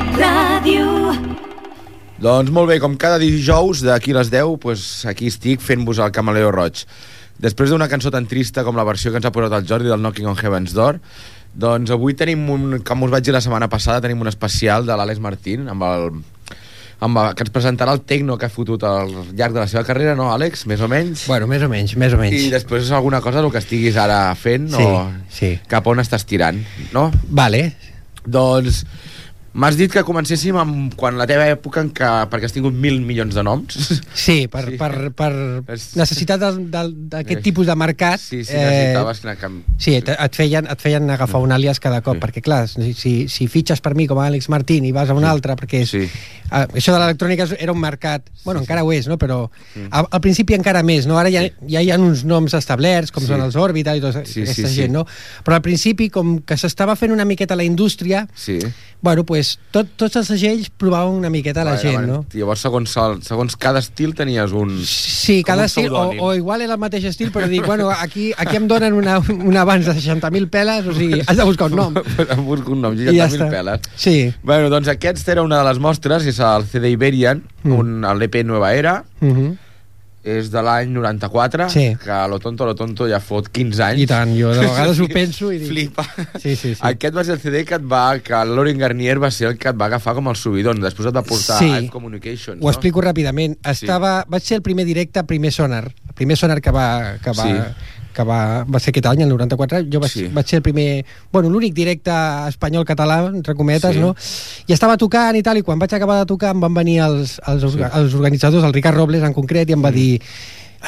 Net Ràdio. Doncs molt bé, com cada dijous d'aquí a les 10, doncs aquí estic fent-vos el Camaleo Roig. Després d'una cançó tan trista com la versió que ens ha posat el Jordi del Knocking on Heaven's Door, doncs avui tenim un, com us vaig dir la setmana passada, tenim un especial de l'Àlex Martín amb el, amb el, que ens presentarà el tecno que ha fotut al llarg de la seva carrera, no, Àlex? Més o menys? Bueno, més o menys, més o menys. I després alguna cosa del que estiguis ara fent Sí, o sí. cap on estàs tirant, no? Vale. Doncs m'has dit que comencéssim amb quan la teva època en què, perquè has tingut mil milions de noms. Sí, per, Sí. sí. per, per necessitat d'aquest Eh, tipus de mercat... Sí, sí, necessitaves anar camp... Sí, et, et, feien, et feien agafar un àlies cada cop, Sí. perquè clar, si, si, fitxes per mi com a Àlex Martín i vas a un altre, perquè és, Sí. uh, això de l'electrònica era un mercat, bueno, encara ho és, no? però al, al principi encara més, no? ara ja, ja hi ha uns noms establerts, com Sí. són els Orbital i tota Sí, aquesta sí, sí. gent, no? però al principi, com que s'estava fent una miqueta la indústria, Sí. bueno, pues, tot, tots els segells provaven una miqueta la Vale, gent, vale. no? Llavors, segons, segons cada estil tenies un... Sí, cada un estil, o, o igual era el mateix estil, però dic, bueno, aquí, aquí em donen una, un abans de 60.000 peles, o sigui, has de buscar un nom. em busco un nom, I ja 60.000 està. peles. Sí. Bueno, doncs aquest era una de les mostres, és el CD Iberian, Mm. un, l'EP Nueva Era, Uh -huh. És de l'any 94, Sí. que lo tonto, lo tonto ja fot 15 anys. I tant, jo de vegades ho penso i dic... Flipa. Sí, sí, sí. Aquest va ser el CD que et va, que Lauren Garnier va ser el que et va agafar com el subidon, després et va portar Sí. a Communications, Ho explico ràpidament. Estava, Vaig ser el primer directe, primer sonar. El primer sonar que va, que va, Sí. Que va, va ser aquest any, el 94. Jo vaig, Sí. vaig ser el primer... Bueno, l'únic directe espanyol-català, entre cometes, Sí. no? I estava tocant i tal, i quan vaig acabar de tocar em van venir els, els, Sí. Mm. els organitzadors, el Ricard Robles en concret, i em va dir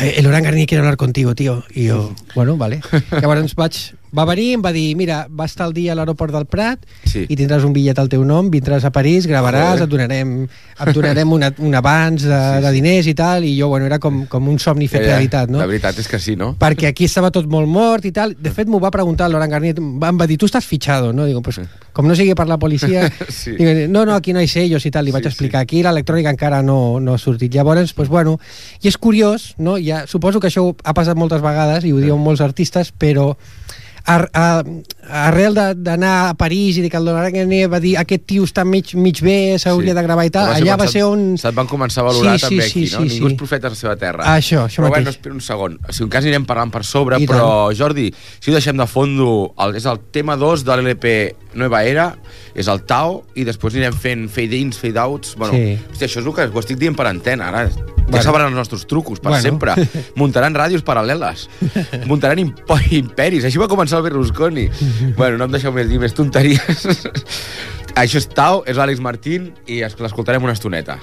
"Eh, el Orán Garnier quiere hablar contigo, tío. I jo, bueno, vale. Llavors vaig, va venir i em va dir, mira, va estar el dia a l'aeroport del Prat Sí. i tindràs un bitllet al teu nom, vindràs a París, gravaràs, et donarem, et donarem una, un abans de, Sí, sí. de diners i tal, i jo, bueno, era com, com un somni fet realitat, no? La veritat és que sí, no? Perquè aquí estava tot molt mort i tal. De fet, m'ho va preguntar el Laurent Garnier, em va dir, tu estàs fitxado, no? Digo, pues, com no sigui per la policia... Sí. Digo, no, no, aquí no hi sellos i tal, li Sí, vaig sí. explicar. Aquí l'electrònica encara no, no ha sortit. Llavors, pues, bueno, i és curiós, no? Ja, suposo que això ha passat moltes vegades i ho diuen molts artistes, però ar, a, arrel d'anar a París i de que el va dir aquest tio està mig, mig bé, s'hauria Sí. de gravar i tal, allà va ser on... Se't van començar a valorar Sí, sí, també sí, aquí, sí, no? Ningú sí. és profeta a la seva terra. Això, això Però mateix. bueno, espera un segon. Si un cas anirem parlant per sobre, I però Jordi, si ho deixem de fondo, el, és el tema 2 de l'LP Nueva Era, és el Tao, i després anirem fent fade-ins, fade-outs... Bueno, Sí. hòstia, això és el que ho estic dient per antena, ara. Ja Bueno. sabran els nostres trucos, per Bueno. sempre. Muntaran ràdios paral·leles. Muntaran impo imperis. Així va començar el Berlusconi. bueno, no em deixeu més dir més tonteries. Això és Tao, és l'Àlex Martín, i es- l'escoltarem una estoneta.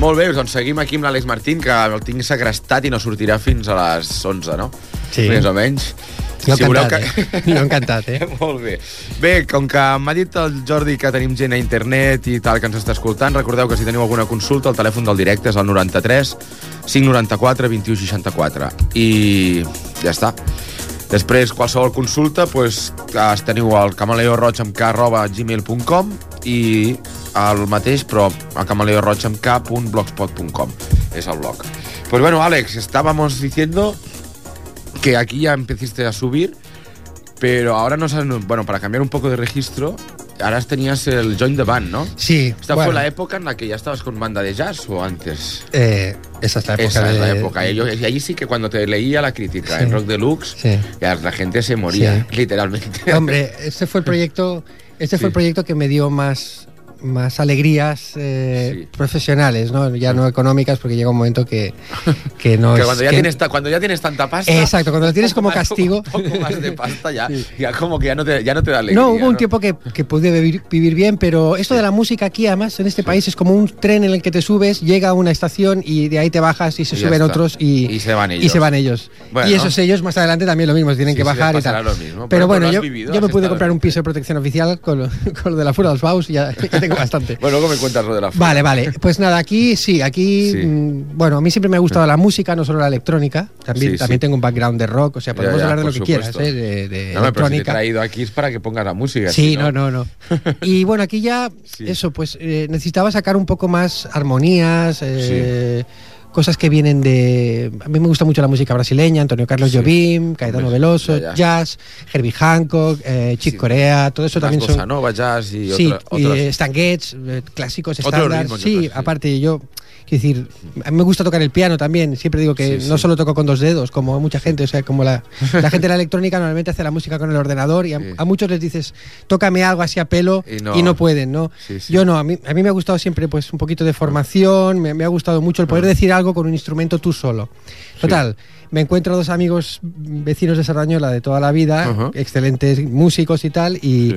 Molt bé, doncs seguim aquí amb l'Àlex Martín, que el tinc segrestat i no sortirà fins a les 11, no? Sí. Més o menys. Jo Si voleu encantat, eh? Jo encantat, eh? Molt bé. Bé, com que m'ha dit el Jordi que tenim gent a internet i tal que ens està escoltant, recordeu que si teniu alguna consulta, el telèfon del directe és el 93 594 21 64. I ja està. Després, qualsevol consulta, pues, es teniu al camaleoroig amb k arroba gmail.com i el mateix, però a camaleoroig amb k.blogspot.com és el blog. Pues bueno, Alex, estábamos diciendo que aquí ya empezaste a subir, pero ahora no sabes, bueno, para cambiar un poco de registro, ahora tenías el Join the Band, ¿no? Sí. ¿Esta bueno, fue la época en la que ya estabas con banda de jazz o antes? eh, esa es la época. Esa es la época. Y, yo- y ahí sí que cuando te leía la crítica Sí. en Rock Deluxe, Sí. ya la gente se moría, literalmente. Hombre, este fue el proyecto, este fue el proyecto que me dio más, más alegrías eh, Sí. profesionales, ¿no? Ya no económicas, porque llega un momento que, que no que es- cuando ya, que- tienes, cuando ya tienes tanta pasta... Exacto, cuando lo tienes como más- castigo. Un poco más de pasta ya, Sí. ya como que ya no te, ya no te da alegría. No, hubo un tiempo que, que pude vivir, vivir bien, pero esto de la música aquí, además, en este país es como un tren en el que te subes, llega a una estación y de ahí te bajas y se Y suben está. otros y, Y se van y ellos. se van ellos. Bueno. Y esos ellos más adelante también lo mismo, tienen que bajar y tal. lo mismo. Pero- bueno, yo, vivido, yo me pude comprar un piso de protección oficial con lo, con lo de la Fura de los Baus, ya, ya tengo bastante. Bueno, luego me cuentas lo de la Vale, vale. Pues nada, aquí sí, aquí. Sí. mm, bueno, a mí siempre me ha gustado la música, no solo la electrónica. También, Sí, también sí. tengo un background de rock, o sea, podemos ya, hablar de lo que quieras. ¿eh? De, de No, pero si te he electrónica. traído aquí es para que pongas la música. Sí, no, no, no. Y bueno, aquí ya, eso, pues eh, necesitaba sacar un poco más armonías, eh, cosas que vienen de... A mí me gusta mucho la música brasileña, Antonio Carlos Sí. Jobim, Caetano Hombre, Veloso, ya, ya. jazz, Herbie Hancock, eh, Chick Sí. Corea, todo eso también son... nova, jazz y Sí, otra- y Stan Getz, eh, clásicos Otros estándar. ritmos y Sí, otros, sí. aparte yo, quiero decir, a mí me gusta tocar el piano también. Siempre digo que Sí, no sí. solo toco con dos dedos, como mucha gente, o sea, como la, la gente de la electrónica normalmente hace la música con el ordenador y a, Sí. a muchos les dices, tócame algo así a pelo Y y no- pueden, ¿no? Yo no, a mí, a mí me ha gustado siempre pues un poquito de formación, me, me ha gustado mucho el poder decir algo con un instrumento tú solo. Total. Me encuentro dos amigos vecinos de Sardañola de toda la vida, excelentes músicos y tal, y, Sí.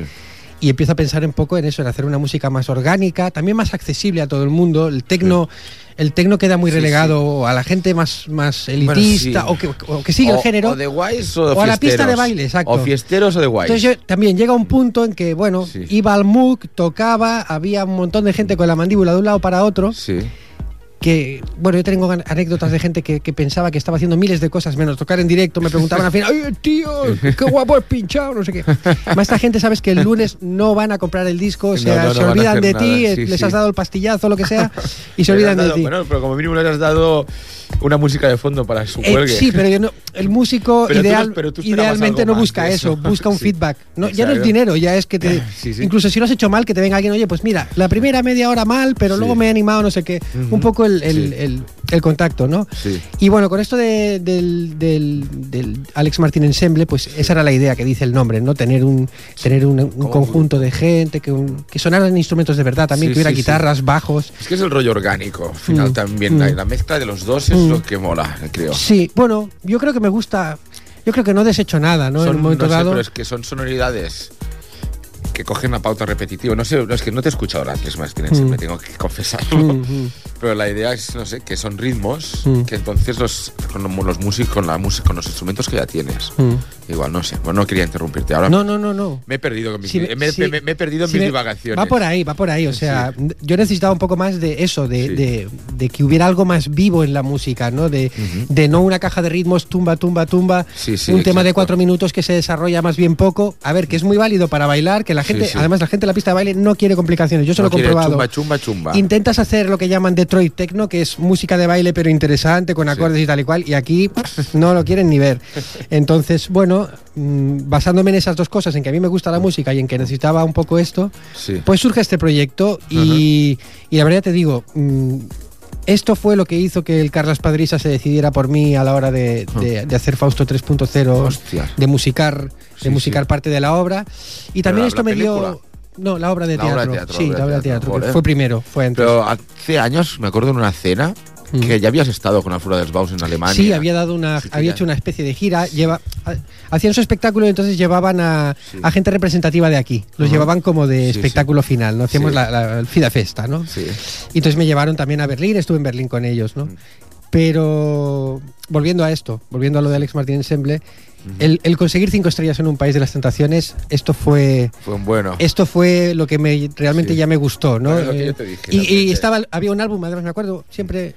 Y empiezo a pensar un poco en eso, en hacer una música más orgánica, también más accesible a todo el mundo. El tecno, el tecno queda muy Sí, relegado a la gente más, más elitista sí. o, que, o que sigue o, el género. O de guays o de o a la pista de baile, exacto. O fiesteros o de guays. Entonces yo también llega un punto en que, bueno, Sí. iba al MOOC, tocaba, había un montón de gente con la mandíbula de un lado para otro, Sí. Que, bueno, yo tengo anécdotas de gente que, que pensaba que estaba haciendo miles de cosas menos tocar en directo, me preguntaban al final, ¡ay, tío, qué guapo es pinchado! No sé qué. Más esta gente sabes que el lunes no van a comprar el disco, o sea, No, no, no se olvidan de ti, eh, sí, les sí. has dado el pastillazo, lo que sea, y se olvidan de dado- ti. Bueno, pero como mínimo le has dado una música de fondo para su Eh, sí, pero yo no, el músico Pero ideal, pero tú idealmente no busca eso, eso. busca un Sí. feedback. No, ya no es dinero, ya es que te. Sí, sí. Incluso si lo has hecho mal, que te venga alguien, oye, pues mira, la primera media hora mal, pero luego me he animado, no sé qué. Un poco el, el- Sí. el- el contacto, ¿no? Sí. Y bueno, con esto de- del, del- del Alex Martín Ensemble, pues esa era la idea que dice el nombre, ¿no? Tener un, tener un, conjunto de gente, que, un- que sonaran instrumentos de verdad también, Sí, que hubiera sí, guitarras, bajos. Es que es el rollo orgánico. Al final Mm, también mm. la, la mezcla de los dos es Mm. lo que mola, creo. Sí, bueno, yo creo que me gusta. Yo creo que no desecho nada, ¿no? en Son- un momento no sé, dado. pero es que son sonoridades que cogen la pauta repetitiva. No sé, no, es que no te he escuchado antes más, tienen, Mm. me tengo que confesarlo. Mm, mm. Pero la idea es, no sé, que son ritmos Mm. que entonces los, con los músicos, con la música, con los instrumentos que ya tienes. Mm. Igual, no sé. Bueno, no quería interrumpirte. Ahora No, no, no, no. me he perdido con mis, Si me, me- si- me- me he perdido si mis divagaciones. Va por ahí, va por ahí. O sea, yo necesitaba un poco más de eso, de, Sí. de- de que hubiera algo más vivo en la música, ¿no? De, de no una caja de ritmos tumba, tumba, tumba. Sí, sí, un tema de cuatro minutos que se desarrolla más bien poco. A ver, que es muy válido para bailar, que la gente, sí. además la gente en la pista de baile no quiere complicaciones. Yo se No lo he comprobado. Chumba, chumba, chumba. Intentas hacer lo que llaman Detroit Techno, que es música de baile pero interesante, con Sí. acordes y tal y cual, y aquí no lo quieren ni ver. Entonces, bueno, mm, basándome en esas dos cosas, en que a mí me gusta la música y en que necesitaba un poco esto, pues surge este proyecto y, y la verdad te digo, mm, esto fue lo que hizo que el Carlos Padrisa se decidiera por mí a la hora de, de- de hacer Fausto 3.0, Hostia. de musicar, Sí, de musicar sí. parte de la obra. Y también esto me dio... No, la obra de La obra de teatro. teatro, Sí, la obra de teatro. teatro, fue primero, fue antes. Pero hace años, me acuerdo en una cena, que ya habías estado con Alfura del Baus en Alemania. Sí, había dado una, Sí, había ya- hecho una especie de gira, lleva, ha- hacían su espectáculo y entonces llevaban a, Sí. a gente representativa de aquí, los Ajá. llevaban como de espectáculo final, no hacíamos la, la, Fida Festa, ¿no? Sí. Y entonces me llevaron también a Berlín, estuve en Berlín con ellos, ¿no? Mm. Pero volviendo a esto, volviendo a lo de Alex Martín Ensemble, el, el conseguir cinco estrellas en un país de las tentaciones, esto fue bueno. esto fue lo que me realmente Sí. ya me gustó, ¿no? Bueno, Eh, dije y, estaba había un álbum, además me acuerdo siempre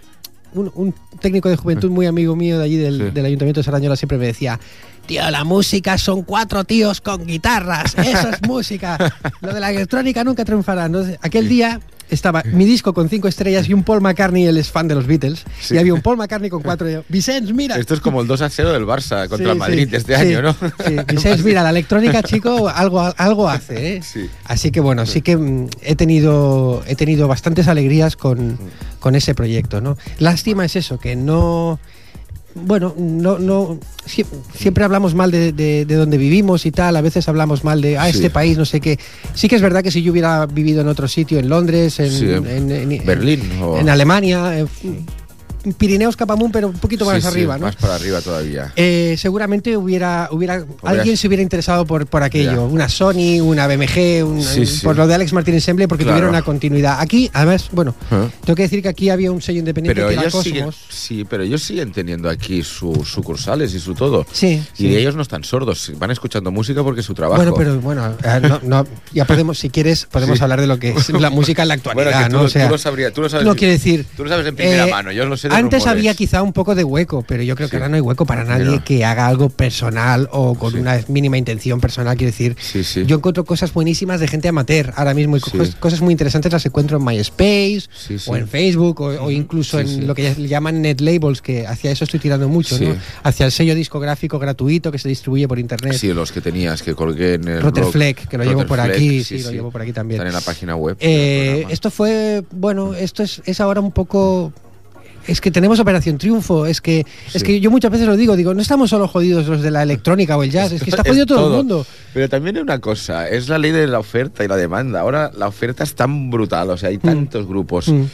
un, un técnico de juventud muy amigo mío de allí del, Sí. del ayuntamiento de Sarañola siempre me decía Tío, la música son cuatro tíos con guitarras, eso es música. Lo de la electrónica nunca triunfará. Entonces, aquel día estaba mi disco con cinco estrellas y un Paul McCartney, él es fan de los Beatles, Sí. y había un Paul McCartney con cuatro. y Vicens, mira. Esto es como el 2 a 0 del Barça contra Sí, el Madrid sí, este año, ¿no? Sí, Vicens, mira, la electrónica, chico, algo, algo hace, ¿eh? Sí. Así que bueno, sí que mm, he tenido, he tenido bastantes alegrías con, con ese proyecto, ¿no? Lástima es eso, que no. Bueno, no, no. sie- Siempre hablamos mal de, de, de donde vivimos y tal. A veces hablamos mal de, ah, Sí. este país, no sé qué. Sí que es verdad que si yo hubiera vivido en otro sitio, en Londres, en, Sí, en en- en- Berlín o- en Alemania, en Pirineos Capamún, pero un poquito más Sí, sí, arriba, ¿no? Más para arriba todavía. Eh, seguramente hubiera, hubiera alguien se hubiera interesado por, por aquello. Ya. Una Sony, una BMG, un- Sí, por lo de Alex Martín Ensemble, porque Claro. tuvieron una continuidad. Aquí, además, bueno, ¿Eh? tengo que decir que aquí había un sello independiente Pero que era Cosmos. siguen, sí, pero ellos siguen teniendo aquí sus sucursales y su todo. Sí, Y ellos no están sordos, van escuchando música porque es su trabajo. Bueno, pero bueno, eh, no, no, ya podemos, si quieres, podemos hablar de lo que es la música en la actualidad, Bueno, que tú, ¿no? lo- O sea, tú lo sabrías, tú lo sabes. no quiero decir. Tú lo sabes en primera eh, mano, yo lo sé de Antes rumores. había quizá un poco de hueco, pero yo creo que Sí. ahora no hay hueco para nadie que haga algo personal o con Sí. una mínima intención personal. Quiero decir, Sí, yo encuentro cosas buenísimas de gente amateur ahora mismo y cosas muy interesantes las encuentro en MySpace o en Facebook o, o incluso en lo que llaman net labels, que hacia eso estoy tirando mucho. ¿no? Hacia el sello discográfico gratuito que se distribuye por internet. Sí, los que tenías, que colgué en el Rotterfleck, blog. que lo llevo por aquí, sí, lo llevo por aquí también. Están en la página web. Eh, esto fue, bueno, esto es, es ahora un poco... Es que tenemos Operación Triunfo, es que, es que yo muchas veces lo digo, digo, no estamos solo jodidos los de la electrónica o el jazz, es que está Es jodido todo, todo. el mundo. Pero también hay una cosa, es la ley de la oferta y la demanda. Ahora la oferta es tan brutal, o sea, hay tantos grupos, Mm.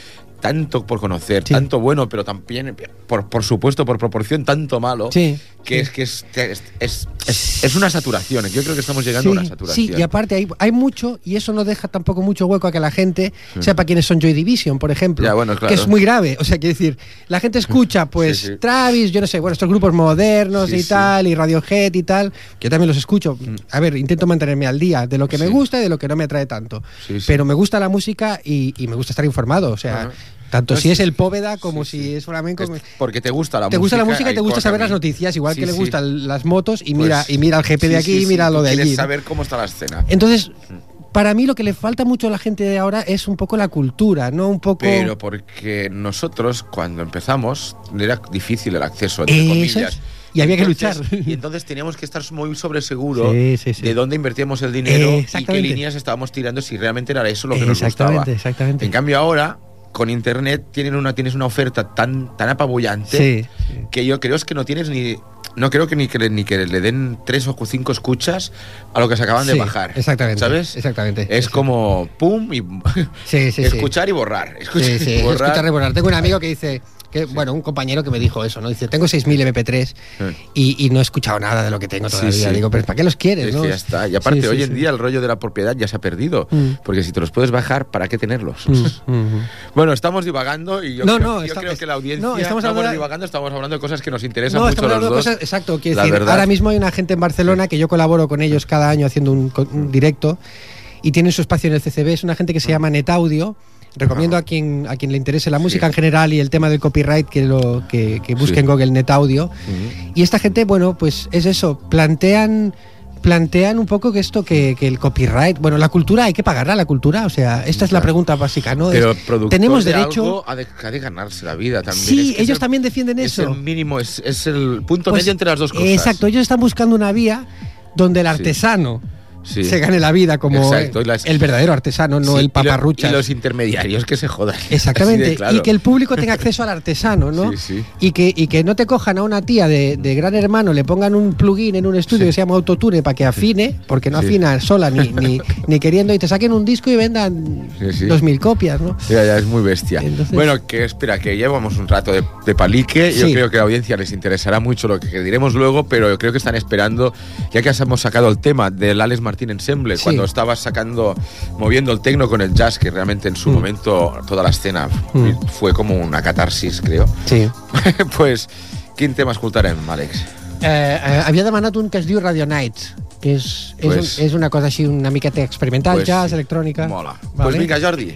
Tanto por conocer, Sí. tanto bueno, pero también, por, por supuesto, por proporción, tanto malo, Sí, que es que es, es, es, una saturación. Yo creo que estamos llegando a una saturación. sí, y aparte hay, hay mucho, y eso no deja tampoco mucho hueco a que la gente sepa quiénes son Joy Division, por ejemplo. Ya, bueno, claro. Que es muy grave. O sea, quiero decir, la gente escucha, pues. Travis, yo no sé, bueno, estos grupos modernos y tal, y Radiohead y tal. que Yo también los escucho. A ver, intento mantenerme al día de lo que me gusta y de lo que no me atrae tanto. Pero me gusta la música y, y me gusta estar informado. O sea. Tanto No, si es el Póveda como sí, si es flamenco. Es porque te gusta la te música. gusta la música y te gusta saber las noticias, igual Sí, que le gustan las motos y Pues, mira y mira el GP de aquí y mira lo de allí. saber cómo está la escena. Entonces, para mí lo que le falta mucho a la gente de ahora es un poco la cultura, ¿no? Un poco... Pero porque nosotros, cuando empezamos, era difícil el acceso, entre comillas. es. Y había que Entonces- luchar. Y entonces teníamos que estar muy sobre seguro Sí, sí, sí. de dónde invertíamos el dinero y qué líneas estábamos tirando, si realmente era eso lo que nos gustaba. Exactamente, exactamente. En cambio ahora, con internet, tienen una, tienes una oferta tan, tan apabullante Sí, sí. que yo creo es que no tienes ni... No creo que ni que, le- ni que le den tres o cinco escuchas a lo que se acaban de bajar. exactamente, ¿Sabes? exactamente. Es como pum y escuchar y borrar. Escuchar y borrar. escuchar, reborrar. Tengo un amigo que dice, que, bueno, un compañero que me dijo eso, ¿no? Dice, tengo 6.000 MP3 y, y no he escuchado nada de lo que tengo todavía. sí. Digo, pero ¿para qué los quieres, Es no? ya está. Y aparte, hoy en día el rollo de la propiedad ya se ha perdido. Mm. Porque si te los puedes bajar, ¿para qué tenerlos? Mm, mm. Bueno, estamos divagando y yo, No, creo, no, yo está- creo que la audiencia no, estamos hablando divagando, estamos hablando de cosas que nos interesan mucho estamos los de dos. cosas, exacto, quiero decir, verdad. ahora mismo hay una gente en Barcelona que yo colaboro con ellos cada año haciendo un, un directo y tienen su espacio en el CCB, es una gente que se llama Netaudio. Recomiendo a quien a quien le interese la música Sí. en general y el tema del copyright que lo que, que busque Sí. en Google Netaudio. Ujú. Y esta gente, bueno, pues es eso, plantean plantean un poco que esto que, que el copyright, bueno, la cultura hay que pagarla la cultura, o sea, esta es la pregunta básica, ¿no? Pero Es- el productor tenemos de derecho algo ha de, ha de ganarse la vida también. Sí, Es que es ellos el- también defienden es eso. el mínimo, es, es el punto Pues, medio entre las dos cosas. Exacto, ellos están buscando una vía donde el artesano Sí. Se gane la vida como Exacto, y las- el verdadero artesano, no Sí, y el lo- paparruchas. Y, los intermediarios que se jodan. Exactamente, claro. y que el público tenga acceso al artesano, ¿no? Sí, sí. Y, que, y que no te cojan a una tía de, de gran hermano, le pongan un plugin en un estudio Sí. que se llama Autotune para que afine, porque no Sí. afina sola ni, ni, ni queriendo, y te saquen un disco y vendan Sí, sí. dos mil copias, ¿no? Ya, ya, es muy bestia. Entonces- Bueno, que espera, que llevamos un rato de, de palique. Yo Sí. creo que a la audiencia les interesará mucho lo que diremos luego, pero yo creo que están esperando, ya que hemos sacado el tema del Alex Martín Ensemble, Sí. cuando estabas sacando, moviendo el tecno con el jazz, que realmente en su Mm. momento toda la escena Mm. fue como una catarsis, creo. Sí. pues, quin tema escoltarem, Àlex? Eh, eh, havia demanat un que es diu Radio Nights, que és, és, Pues- un, és una cosa així una miqueta experimental, Pues jazz, sí. electrònica. Mola. Pues vinga, Jordi.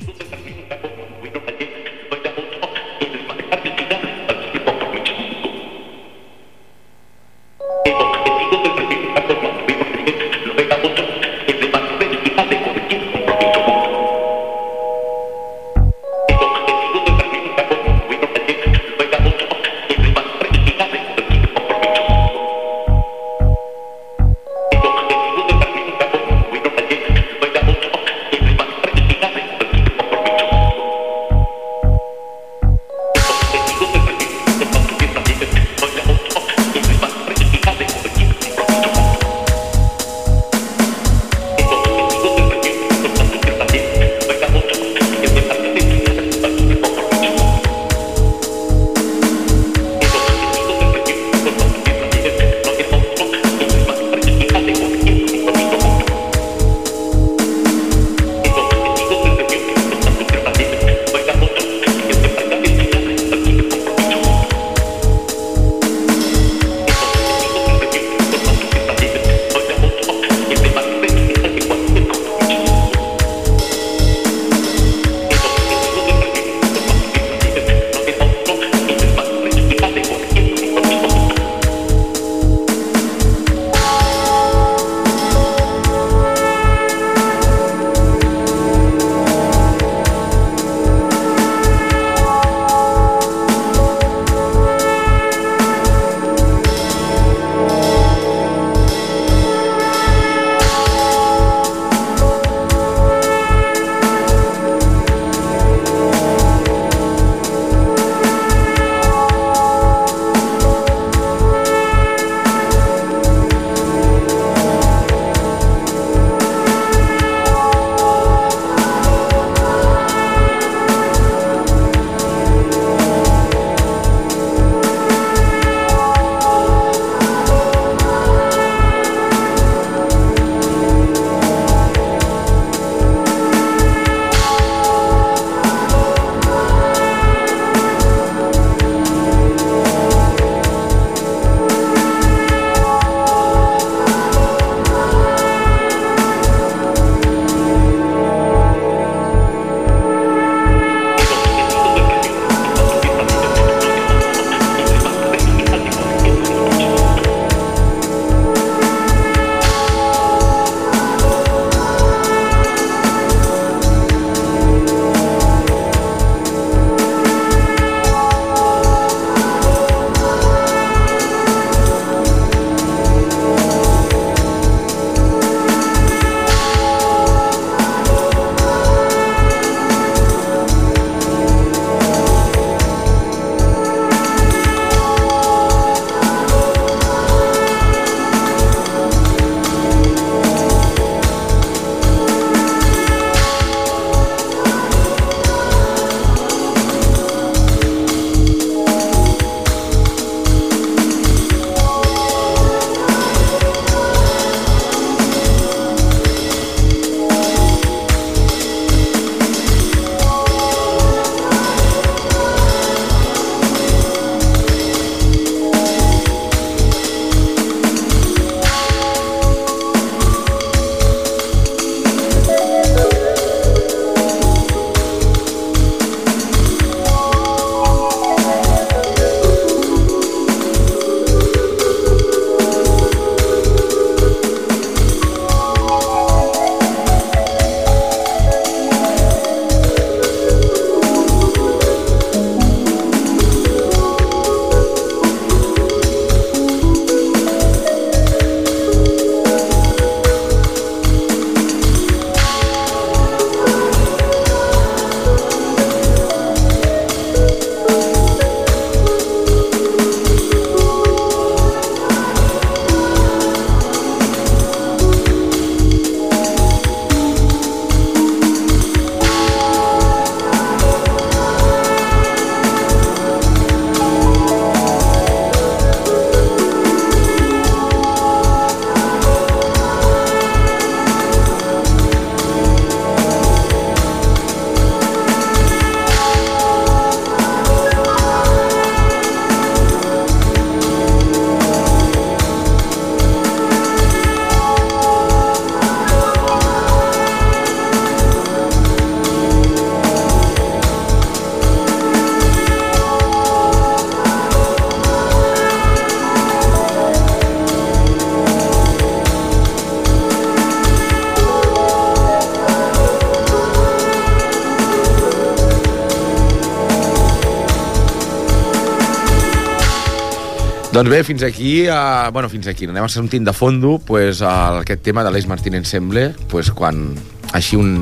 Doncs bé, fins aquí, uh, bueno, fins aquí, anem a sentir de fondo pues, uh, aquest tema de l'Eix Martín Ensemble, pues, quan així un...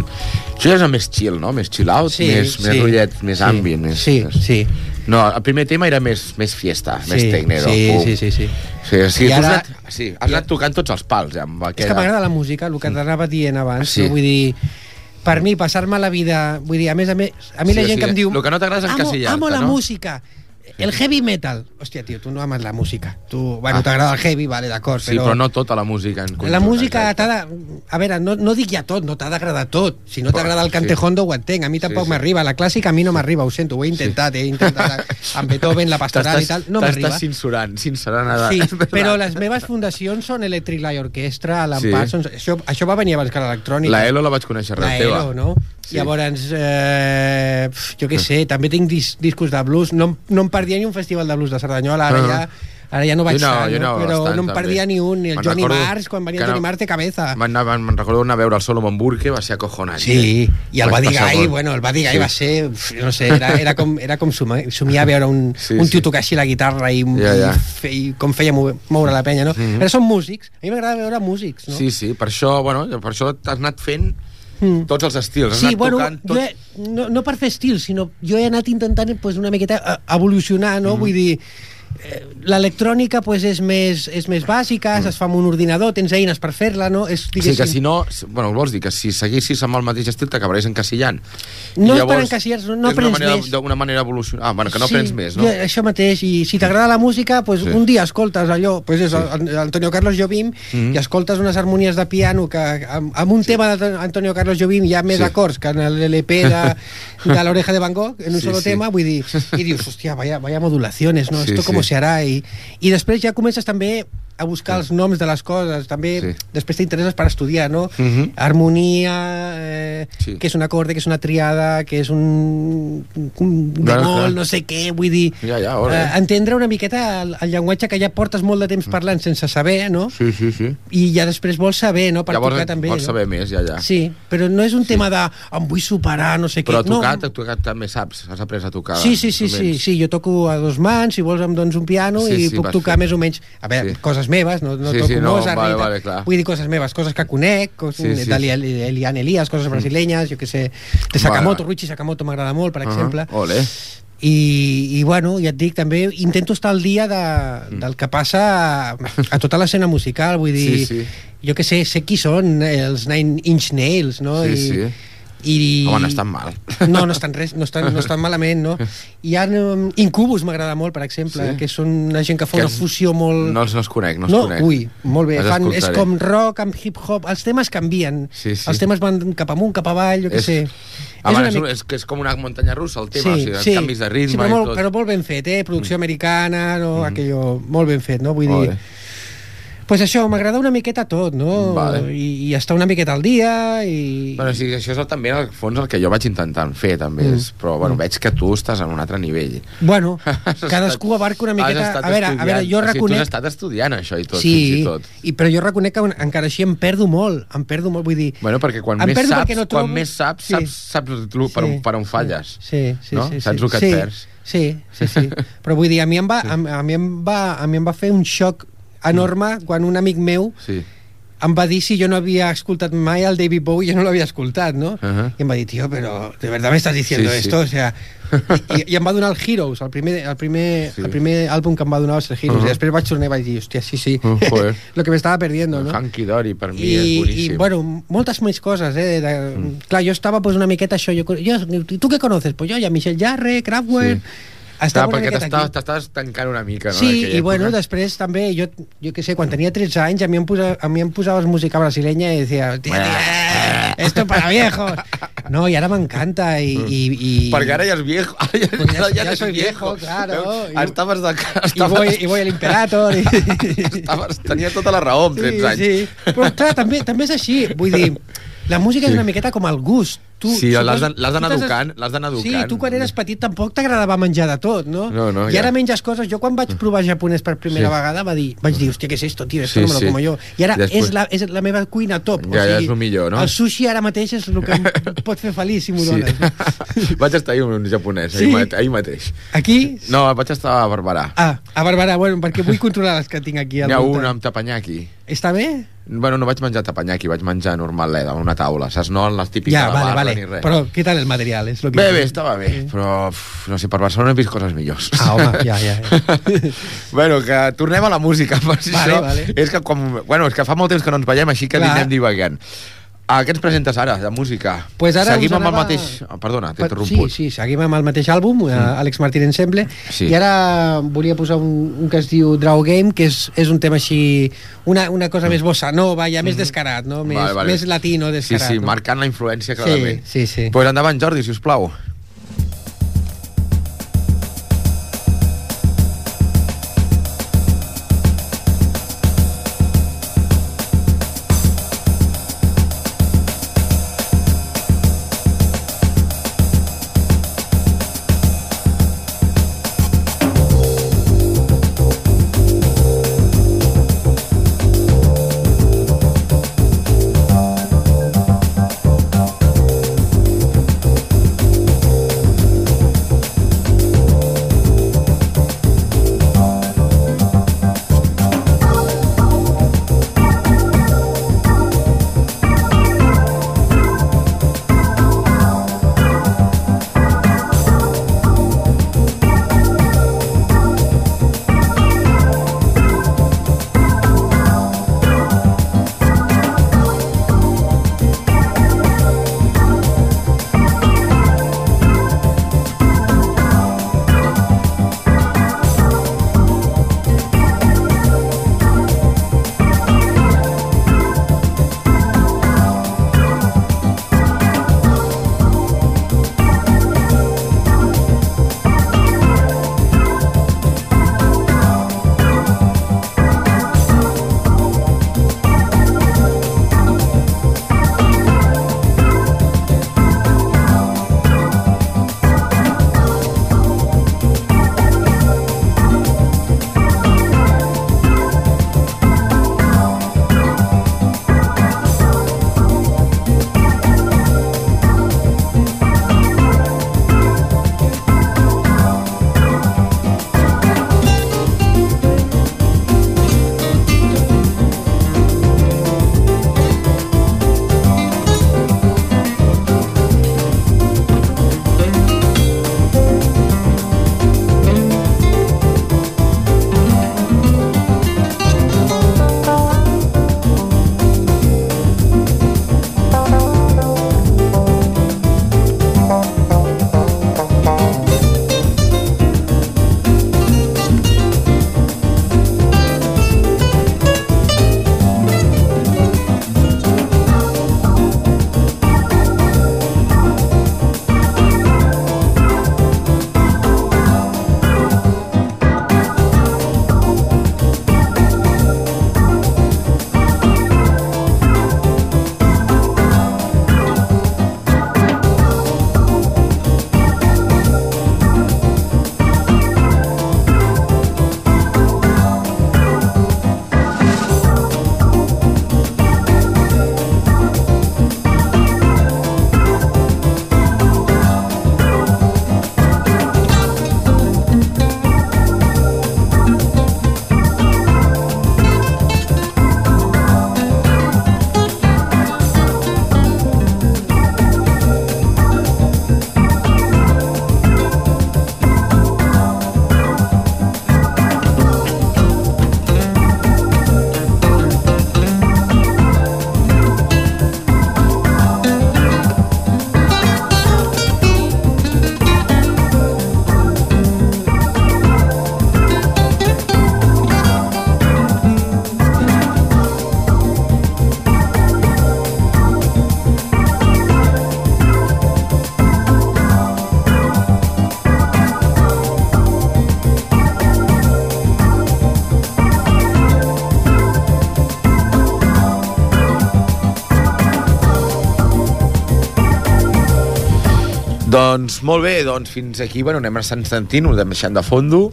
Això ja és més chill, no? Més chill out, Sí, més, sí. més rotllet, més Sí, ambient. Més, sí, més... sí. No, el primer tema era més, més fiesta, més sí, tecnero. sí, pum. sí, sí, sí. Sí, sí, I tu has ara- anat, sí, has anat tocant tots els pals, ja, amb És aquella... que m'agrada la música, el que t'anava dient abans. Sí. No? Vull dir, per mi, passar-me la vida... Vull dir, a més a més, a mi Sí, la o gent sigui, que em diu... lo que no t'agrada és "Amo- encasillar-te, Amo la no?" El heavy metal. Hòstia, tio, tu no ames la música. Tu, bueno, Ah. t'agrada el heavy, vale, d'acord, Sí, però no tota la música en conjunt. la música t'ha de... A veure, no, no dic ja tot, no t'ha d'agradar tot. Si no Però, t'agrada el sí. cantejondo, ho entenc. A mi tampoc sí. m'arriba. La clàssica a mi no m'arriba, ho sento. Ho he intentat, he intentat amb Beethoven, la pastoral i tal. No m'arriba. T'estàs censurant, censurant. Ara. Sí, però les meves fundacions són Electric Light Orchestra, Alan Sí. Parsons... Això, això va venir abans que l'electrònica. La Elo la vaig conèixer La teva. Elo, no? Sí. Llavors, eh, jo què sé, també tinc dis discos de blues. No, no em perdia ni un festival de blues de Cerdanyola, ara, Ah. ja, ara ja no vaig Jo no, tant, no, no, però bastant, no em també. perdia ni un, ni el Johnny recordo Mars, quan venia el Johnny no- Mars de cabeza. Me'n me'n recordo anar a veure el Solomon Burke, va ser acojonant. Sí, i el Buddy Guy, bueno, el Buddy Guy Sí. va ser, no sé, era, era com, era com somiar, somiar veure un, Sí, un tio tocar així la guitarra i, Ja, ja. i, fe, i com feia moure, la penya, no? Mhm. Però són músics, a mi m'agrada veure músics, no? Sí, sí, per això, bueno, per això t'has anat fent Mm. tots els estils. Has Sí, bueno, tocant tot... he, no, no per fer estil, sinó jo he anat intentant pues, una miqueta eh, evolucionar, no? Vull dir, l'electrònica pues, és, més, és més bàsica, es fa amb un ordinador, tens eines per fer-la, no? És, Mhm. Sí, que diguéssim, si no... Bueno, vols dir que si seguissis amb el mateix estil t'acabaries encasillant. No I és per encasillar-se, no una aprens manera, més. D'una manera evolucionar. Ah, bueno, que no aprens més, no? Jo, això mateix, i si t'agrada la música, pues, Sí. un dia escoltes allò, pues és Sí. sí. Antonio Carlos Jobim, Mhm. i escoltes unes harmonies de piano que amb, amb un tema d'Antonio Carlos Jobim hi ha més Sí. acords que en l'LP de, de l'oreja de Van Gogh, en un Sí, solo sí. tema, vull dir, i dius, hòstia, vaya, vaya modulaciones, no? Sí, Esto sí. se hará? I, I després ja comences també a buscar els noms de les coses, també Sí. després t'interesses per estudiar, no? Mhm. Harmonia, eh, Sí. què és un acorde, què és una triada, què és un, un bemol, no sé què, vull dir... Ja, ja, ole. eh, entendre una miqueta el, el llenguatge que ja portes molt de temps parlant sense saber, no? Sí, sí, sí. I ja després vols saber, no? Per Llavors tocar també. vols no? saber més, ja, ja. Sí, però no és un tema de em vull superar, no sé Però què. tocar, no, tocar també saps, has après a tocar. Sí, sí, sí, sí, sí, jo toco a dos mans, si vols em dones un piano Sí, i sí, puc tocar fent. més o menys, a veure, Sí. coses meves, no, no Sí, toco sí, no, Mozart, vale, vale, clar. vull dir coses meves, coses que conec, coses Sí, sí, de sí. Elian Elias, coses brasilenyes, jo què sé, de Sakamoto, Vale. Ruichi Sakamoto m'agrada molt, per Ah, exemple, Ole. i, i bueno, ja et dic, també intento estar al dia de, del que passa a, a tota l'escena musical, vull dir, Sí, sí. jo que sé, sé qui són els Nine Inch Nails, no? Sí, I, sí. I... Home, no estan mal. No, no estan res, no estan, no estan malament, no? Hi ha um, Incubus, m'agrada molt, per exemple, Sí? que són una gent que fa Que una fusió molt... No els, no els conec, no els no, conec. ui, molt bé. Els Fan, és com rock amb hip-hop. Els temes canvien. Sí, sí. Els temes van cap amunt, cap avall, jo què És- sé. Ah, és, una és, mica- és, que és com una muntanya russa, el tema, o sigui, els canvis de ritme sí, però i molt, tot. Mm. però molt ben fet, eh? Producció americana, no? Aquello, molt ben fet, no? Vull dir... Ole. Pues això, m'agrada una miqueta tot, no? Vale. I, I estar una miqueta al dia i... Bueno, sí, això és el, també, al fons, el que jo vaig intentant fer, també. Mm. És, però, bueno, veig que tu estàs en un altre nivell. Bueno, cadascú estat- abarca una has miqueta... estat A veure, a veure, estudiant. jo O sigui, tu reconec... has estat estudiant això i tot, sí, fins i tot. I, però jo reconec que encara així em perdo molt, em perdo molt, vull dir... Bueno, perquè quan més saps, no quan trobo- més saps, Sí. saps, saps tu per, on, Sí, per on falles. Sí, sí, no? sí, Saps sí, el que et sí, perds. Sí, sí, sí. Però vull dir, a mi em va, a, a mi em va, a mi em va fer un xoc enorme quan un amic meu Sí. em va dir si jo no havia escoltat mai el David Bowie, jo no l'havia escoltat, no? Uh -huh. I em va dir, tío, pero ¿de verdad me estás diciendo Sí, sí. esto? O sea, i, i em va donar el Heroes, el primer, el primer, Sí. el primer àlbum que em va donar va ser Heroes, Uh -huh. i després vaig tornar i vaig dir, hòstia, sí, sí, Uh, lo que me estaba perdiendo, no? Hanky Dory, per mi, I, és i boníssim. bueno, moltes més coses eh? de, mm. clar, jo estava pues, una miqueta això jo, jo, tu què conoces? Pues jo, ja Michel Jarre, Kraftwerk Sí. Clar, estava una perquè t'estaves tancant una mica, no? Sí, i bueno, època. després també, jo, jo què sé, quan tenia 13 anys, a mi em, posa, a mi em posaves música brasilenya i decía, tía, tía, esto para viejos. No, i ara m'encanta i, i, i, Perquè ara ja és viejo. Ara ja, Pues ya- ya eres soy viejo, claro. Veus? I- Estaves de... i Estaves, voy, i voy al Imperator. I... estaves, tenies tota la raó amb 13 anys. Sí, sí. Però clar, també, també és així. Vull dir, la música sí. és una miqueta com el gust. Tu... Sí, l'has d'anar educant, l'has d'anar Sí, educant. tu quan eres petit tampoc t'agradava menjar de tot, no? No, no, I ja. ara menges coses... Jo quan vaig provar japonès per primera Sí. vegada va dir, vaig dir, hòstia, què és esto, tio? Esto Sí, no me lo sí. como yo. I ara Després- és, la, és la meva cuina top. Ja, ja és lo millor, no? El sushi ara mateix és el que em pot fer feliç si m'ho dones. vaig estar ahir un japonès, Sí? ahir, mate- ahir mateix. Aquí... No, vaig estar a Barberà. Ah, a Barberà, bueno, perquè vull controlar les que tinc aquí al N'hi ha voltant. un amb tapanyaki. Està bé? Bueno, no vaig menjar tapanyaki, vaig menjar normalet, a una taula. Saps, no les típiques Ja, vale, barra vale. Ni res. Però què tal el material? És lo que Bé, bé, estava bé, però uf, no sé, per Barcelona he vist coses millors. Ah, home, ja, ja. ja. bueno, que tornem a la música, per si Vale, això vale. és que com, bueno, és que fa molt temps que no ens veiem, així que Clar. anem divagant. Ah, què ens presentes ara, de música? Pues ara Seguim amb el mateix... Ah, Perdona, t'he Sí, interromput. sí, seguim amb el mateix àlbum, mm. Àlex Martín Ensemble, Sí. i ara volia posar un, un que es diu Draw Game, que és, és un tema així, una, una cosa més bossa nova, ja més descarat, no? Més, Mm. Vale, vale. més latino, Sí, descarat. sí, no? marcant la influència clarament. Sí, sí, sí. Pues endavant, Jordi, si us plau. Doncs molt bé, doncs fins aquí, bueno, anem a Sant Santint, ho deixant de fondo.